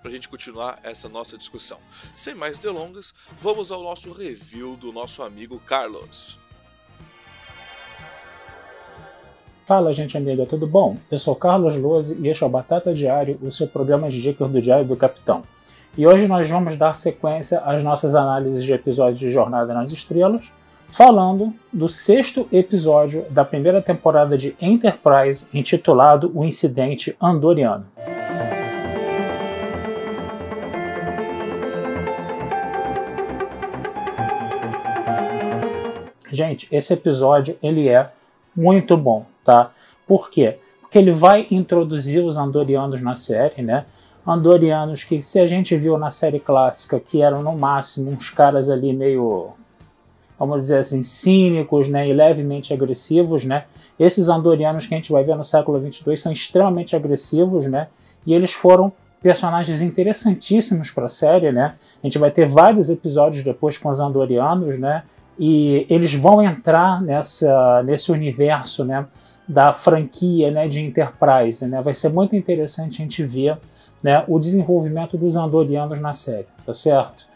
para a gente continuar essa nossa discussão. Sem mais delongas, vamos ao nosso review do nosso amigo Carlos. Fala, gente amiga, tudo bom? Eu sou Carlos Lose e este é o Batata Diário, o seu programa de dicas do Diário do Capitão. E hoje nós vamos dar sequência às nossas análises de episódios de Jornada nas Estrelas, falando do sexto episódio da primeira temporada de Enterprise, intitulado O Incidente Andoriano. Gente, esse episódio ele é muito bom, tá? Por quê? Porque ele vai introduzir os Andorianos na série, né? Andorianos que, se a gente viu na série clássica, que eram no máximo uns caras ali meio vamos dizer assim, cínicos né, e levemente agressivos, né? Esses andorianos que a gente vai ver no século 22 são extremamente agressivos, né? E eles foram personagens interessantíssimos para a série, né? A gente vai ter vários episódios depois com os andorianos, né? E eles vão entrar nessa, nesse universo, né? Da franquia, né? De Enterprise, né? Vai ser muito interessante a gente ver, né? O desenvolvimento dos andorianos na série, tá certo?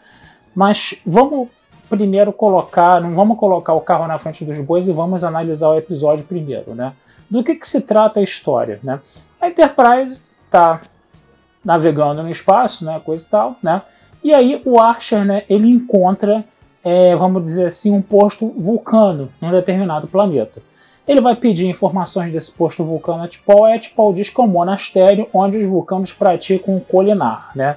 Mas vamos primeiro colocar, não vamos colocar o carro na frente dos bois e vamos analisar o episódio primeiro, né? Do que, que se trata a história, né? A Enterprise está navegando no espaço, né, coisa e tal, né? E aí o Archer, né, ele encontra, é, vamos dizer assim, um posto vulcano em um determinado planeta. Ele vai pedir informações desse posto vulcano a e a diz que é um monastério onde os vulcanos praticam o colinar, né?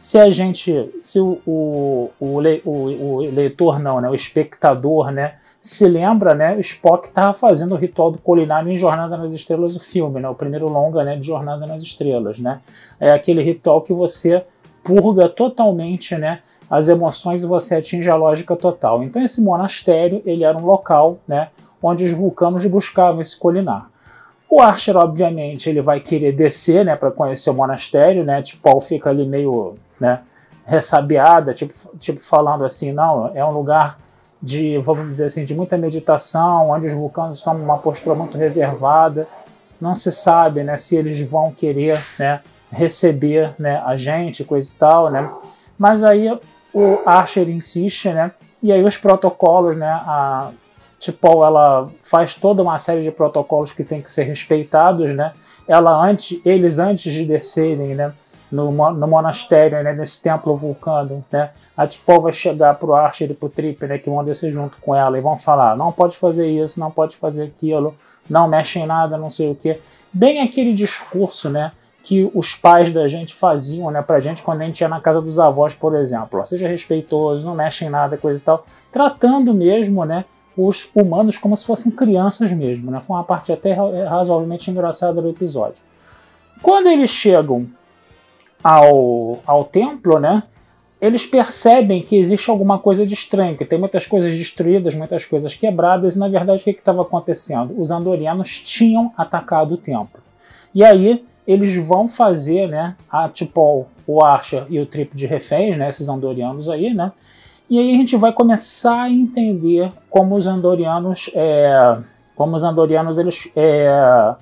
se a gente, se o, o, o, o, leitor não, né, o espectador, né, se lembra, né, o Spock estava fazendo o ritual do culinário em Jornada nas Estrelas, o filme, né, o primeiro longa, né, de Jornada nas Estrelas, né, é aquele ritual que você purga totalmente, né, as emoções e você atinge a lógica total. Então esse monastério, ele era um local, né, onde os vulcanos buscavam esse culinar. O Archer, obviamente, ele vai querer descer, né, para conhecer o monastério, né? Tipo, Paul fica ali meio, né, ressabiada, tipo, tipo falando assim, não, é um lugar de, vamos dizer assim, de muita meditação, onde os vulcanos estão numa postura muito reservada. Não se sabe, né, se eles vão querer, né, receber, né, a gente, coisa e tal, né? Mas aí o Archer insiste, né? E aí os protocolos, né, a, Tipo, ela faz toda uma série de protocolos que tem que ser respeitados, né? Ela antes, eles antes de descerem, né, no, no monastério, né, nesse templo vulcano, né? A Tipo vai chegar pro Archer e pro Trip, né, que vão descer junto com ela e vão falar: "Não pode fazer isso, não pode fazer aquilo, não mexe em nada, não sei o quê". Bem aquele discurso, né, que os pais da gente faziam, né, pra gente quando a gente ia na casa dos avós, por exemplo. Seja respeitoso, não mexe em nada, coisa e tal, tratando mesmo, né, os humanos como se fossem crianças mesmo. Né? Foi uma parte até razoavelmente engraçada do episódio. Quando eles chegam ao, ao templo, né, eles percebem que existe alguma coisa de estranho, que tem muitas coisas destruídas, muitas coisas quebradas, e na verdade o que estava acontecendo? Os andorianos tinham atacado o templo. E aí eles vão fazer, né, a tipo o Archer e o Trip de reféns, né, esses andorianos aí, né, e aí a gente vai começar a entender como os andorianos, é, como os andorianos eles é,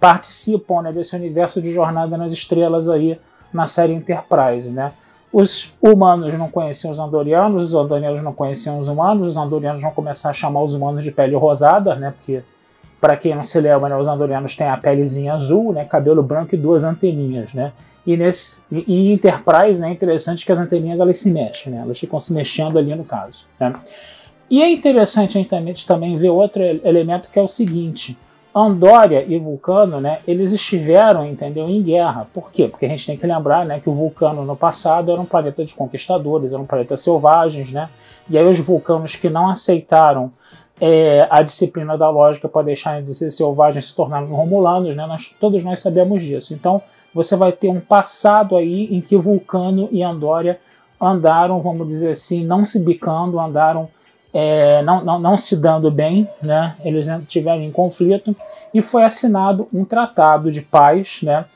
participam né, desse universo de Jornada nas Estrelas aí na série Enterprise, né? Os humanos não conheciam os andorianos, os andorianos não conheciam os humanos, os andorianos vão começar a chamar os humanos de pele rosada, né? Porque para quem não se lembra, né, os andorianos têm a pelezinha azul, né, cabelo branco e duas anteninhas, né? E nesse em Enterprise, né, é interessante que as anteninhas elas se mexem, né? Elas ficam se mexendo ali no caso, né? E é interessante a gente também ver outro elemento que é o seguinte: Andória e Vulcano, né, eles estiveram, entendeu, em guerra. Por quê? Porque a gente tem que lembrar, né, que o Vulcano no passado era um planeta de conquistadores, era um planeta selvagens, né? E aí os vulcanos que não aceitaram é, a disciplina da lógica para deixarem de ser selvagens se tornaram romulanos, né? Nós, todos nós sabemos disso. Então você vai ter um passado aí em que Vulcano e Andória andaram, vamos dizer assim, não se bicando, andaram é, não, não, não, se dando bem, né? eles estiveram em conflito, e foi assinado um tratado de paz né?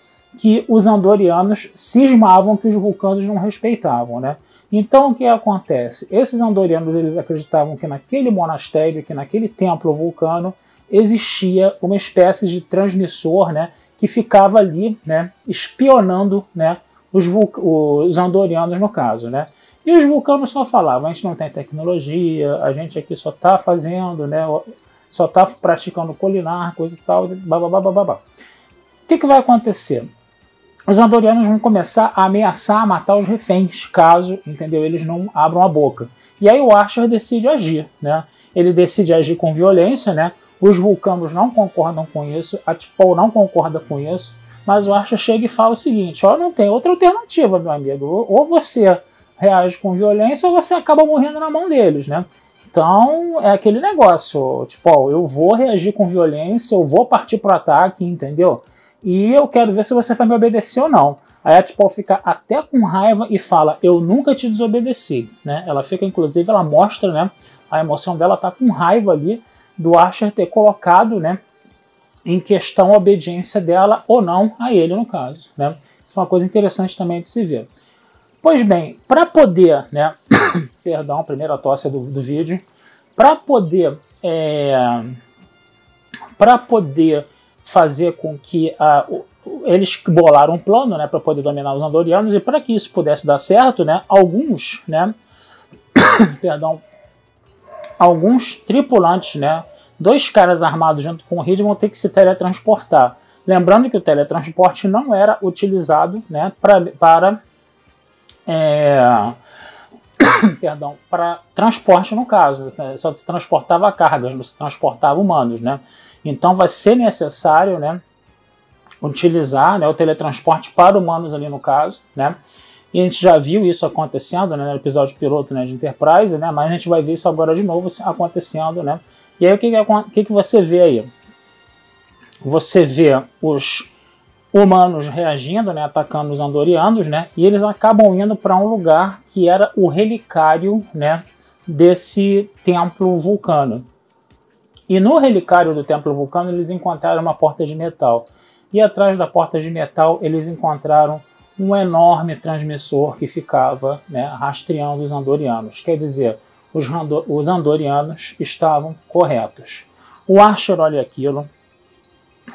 que os andorianos cismavam que os vulcanos não respeitavam. Né? Então o que acontece? Esses andorianos eles acreditavam que naquele monastério, que naquele templo vulcano, existia uma espécie de transmissor né? que ficava ali né? espionando né? os, os andorianos no caso. Né? E os vulcanos só falavam, a gente não tem tecnologia, a gente aqui só está fazendo, né, só está praticando colinar, coisa e tal, babá. O que, que vai acontecer? Os andorianos vão começar a ameaçar matar os reféns, caso, entendeu, eles não abram a boca. E aí o Archer decide agir, né? Ele decide agir com violência, né? Os vulcanos não concordam com isso, a Tipol não concorda com isso, mas o Archer chega e fala o seguinte: ó, não tem outra alternativa, meu amigo. Ou você reage com violência ou você acaba morrendo na mão deles, né? Então é aquele negócio, tipo, ó, eu vou reagir com violência, eu vou partir pro ataque, entendeu? E eu quero ver se você vai me obedecer ou não. Aí a Tipol fica até com raiva e fala: Eu nunca te desobedeci. Né? Ela fica, inclusive, ela mostra né, a emoção dela, tá com raiva ali do Archer ter colocado né, em questão a obediência dela ou não a ele, no caso. Né? Isso é uma coisa interessante também de se ver. Pois bem, para poder, né, perdão, primeira tosse do, do vídeo, para poder, é, para poder fazer com que a, eles bolaram um plano, né, para poder dominar os andorianos e para que isso pudesse dar certo, né, alguns, né, perdão, alguns tripulantes, né, dois caras armados junto com o Reed vão ter que se teletransportar. Lembrando que o teletransporte não era utilizado, né, pra, para é, perdão, para transporte no caso, né? só se transportava cargas, não se transportava humanos, né? Então vai ser necessário, né, utilizar né, o teletransporte para humanos ali no caso, né? E a gente já viu isso acontecendo né, no episódio piloto né, de Enterprise, né? Mas a gente vai ver isso agora de novo acontecendo, né? E aí o que, que, que você vê aí? Você vê os humanos reagindo, né, atacando os andorianos, né, e eles acabam indo para um lugar que era o relicário, né, desse templo vulcano. E no relicário do templo vulcano eles encontraram uma porta de metal. E atrás da porta de metal eles encontraram um enorme transmissor que ficava né, rastreando os andorianos. Quer dizer, os, os andorianos estavam corretos. O Archer olha aquilo,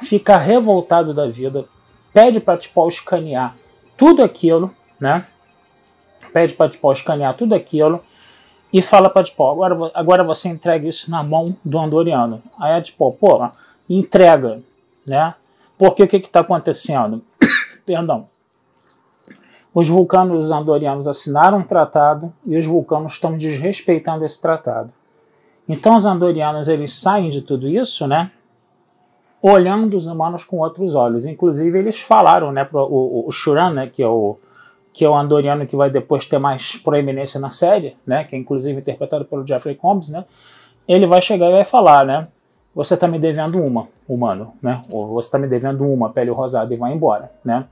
fica revoltado da vida, pede para Tipol escanear tudo aquilo, né? Pede para Tipol escanear tudo aquilo e fala para Tipol, agora, agora você entrega isso na mão do Andoriano. Aí a Tipol, pô, entrega, né? Porque o que está acontecendo? Perdão. Os vulcanos os andorianos assinaram um tratado e os vulcanos estão desrespeitando esse tratado. Então os andorianos eles saem de tudo isso, né? olhando os humanos com outros olhos. Inclusive, eles falaram, né, pro, o, o Shuran, né, que é o, que é o andoriano que vai depois ter mais proeminência na série, né, que é inclusive interpretado pelo Jeffrey Combs, né, ele vai chegar e vai falar, né, você está me devendo uma, humano, né, ou você está me devendo uma pele rosada e vai embora, né.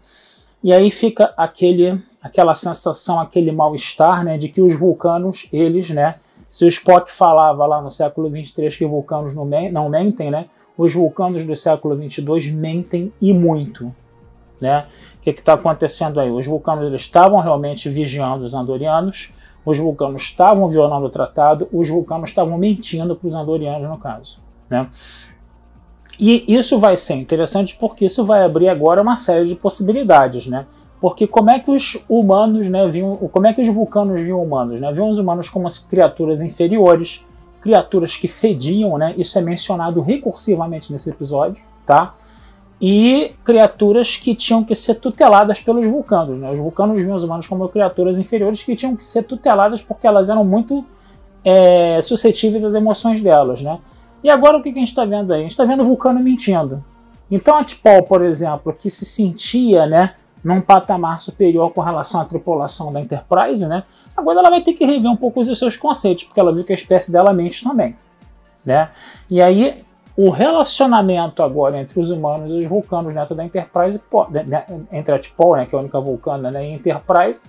E aí fica aquele, aquela sensação, aquele mal-estar, né, de que os vulcanos, eles, né, se o Spock falava lá no século 23 que vulcanos não, não mentem, né, os vulcanos do século 22 mentem e muito. Né? O que está acontecendo aí? Os vulcanos eles estavam realmente vigiando os andorianos, os vulcanos estavam violando o tratado, os vulcanos estavam mentindo para os andorianos, no caso. Né? E isso vai ser interessante porque isso vai abrir agora uma série de possibilidades, né? Porque como é que os humanos, né, viam, como é que os vulcanos viam humanos, né? Viam os humanos como criaturas inferiores, criaturas que fediam, né? Isso é mencionado recursivamente nesse episódio, tá? E criaturas que tinham que ser tuteladas pelos vulcanos, né? Os vulcanos viam os humanos como criaturas inferiores que tinham que ser tuteladas porque elas eram muito é, suscetíveis às emoções delas, né? E agora o que a gente está vendo aí? A gente está vendo o Vulcano mentindo. Então a T'Pol, por exemplo, que se sentia, né, num patamar superior com relação à tripulação da Enterprise, né? Agora ela vai ter que rever um pouco os seus conceitos, porque ela viu que a espécie dela mente também, né? E aí o relacionamento agora entre os humanos e os vulcanos dentro da Enterprise, entre a T'Pol, né, que é a única vulcana, né, e a Enterprise,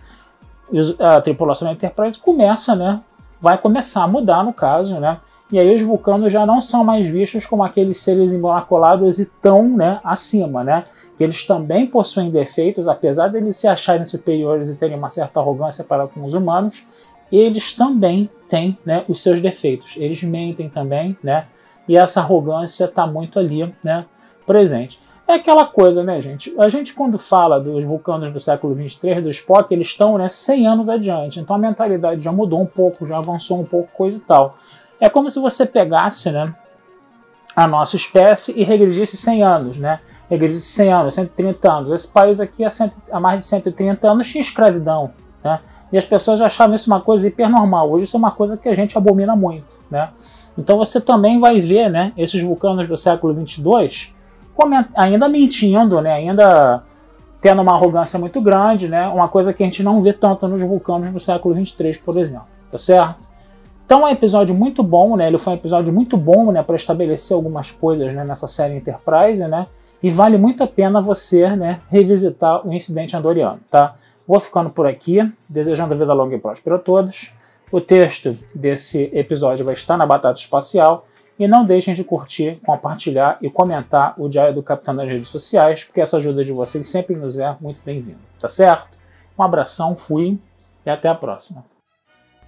a tripulação da Enterprise começa, né, vai começar a mudar no caso, né? E aí os vulcanos já não são mais vistos como aqueles seres imaculados e tão né, acima, né? Que eles também possuem defeitos, apesar de eles se acharem superiores e terem uma certa arrogância para com os humanos, eles também têm né, os seus defeitos. Eles mentem também, né? E essa arrogância está muito ali, né? Presente. É aquela coisa, né, gente? A gente, quando fala dos vulcanos do século 23, do Spock, eles estão né, 100 anos adiante. Então a mentalidade já mudou um pouco, já avançou um pouco, coisa e tal. É como se você pegasse né, a nossa espécie e regredisse 100 anos, né? Regredisse 100 anos, 130 anos. Esse país aqui há, cento, há mais de 130 anos tinha escravidão, né? E as pessoas achavam isso uma coisa hipernormal. Hoje isso é uma coisa que a gente abomina muito, né? Então você também vai ver, né, esses vulcanos do século 22 ainda mentindo, né? Ainda tendo uma arrogância muito grande, né? Uma coisa que a gente não vê tanto nos vulcanos do século 23, por exemplo, tá certo? Então é um episódio muito bom, né? Ele foi um episódio muito bom, né, para estabelecer algumas coisas, né, nessa série Enterprise, né? E vale muito a pena você, né, revisitar o incidente andoriano, tá? Vou ficando por aqui, desejando vida longa e próspera a todos. O texto desse episódio vai estar na Batata Espacial. E não deixem de curtir, compartilhar e comentar o Diário do Capitão nas redes sociais, porque essa ajuda de vocês sempre nos é muito bem-vinda, tá certo? Um abração, fui e até a próxima.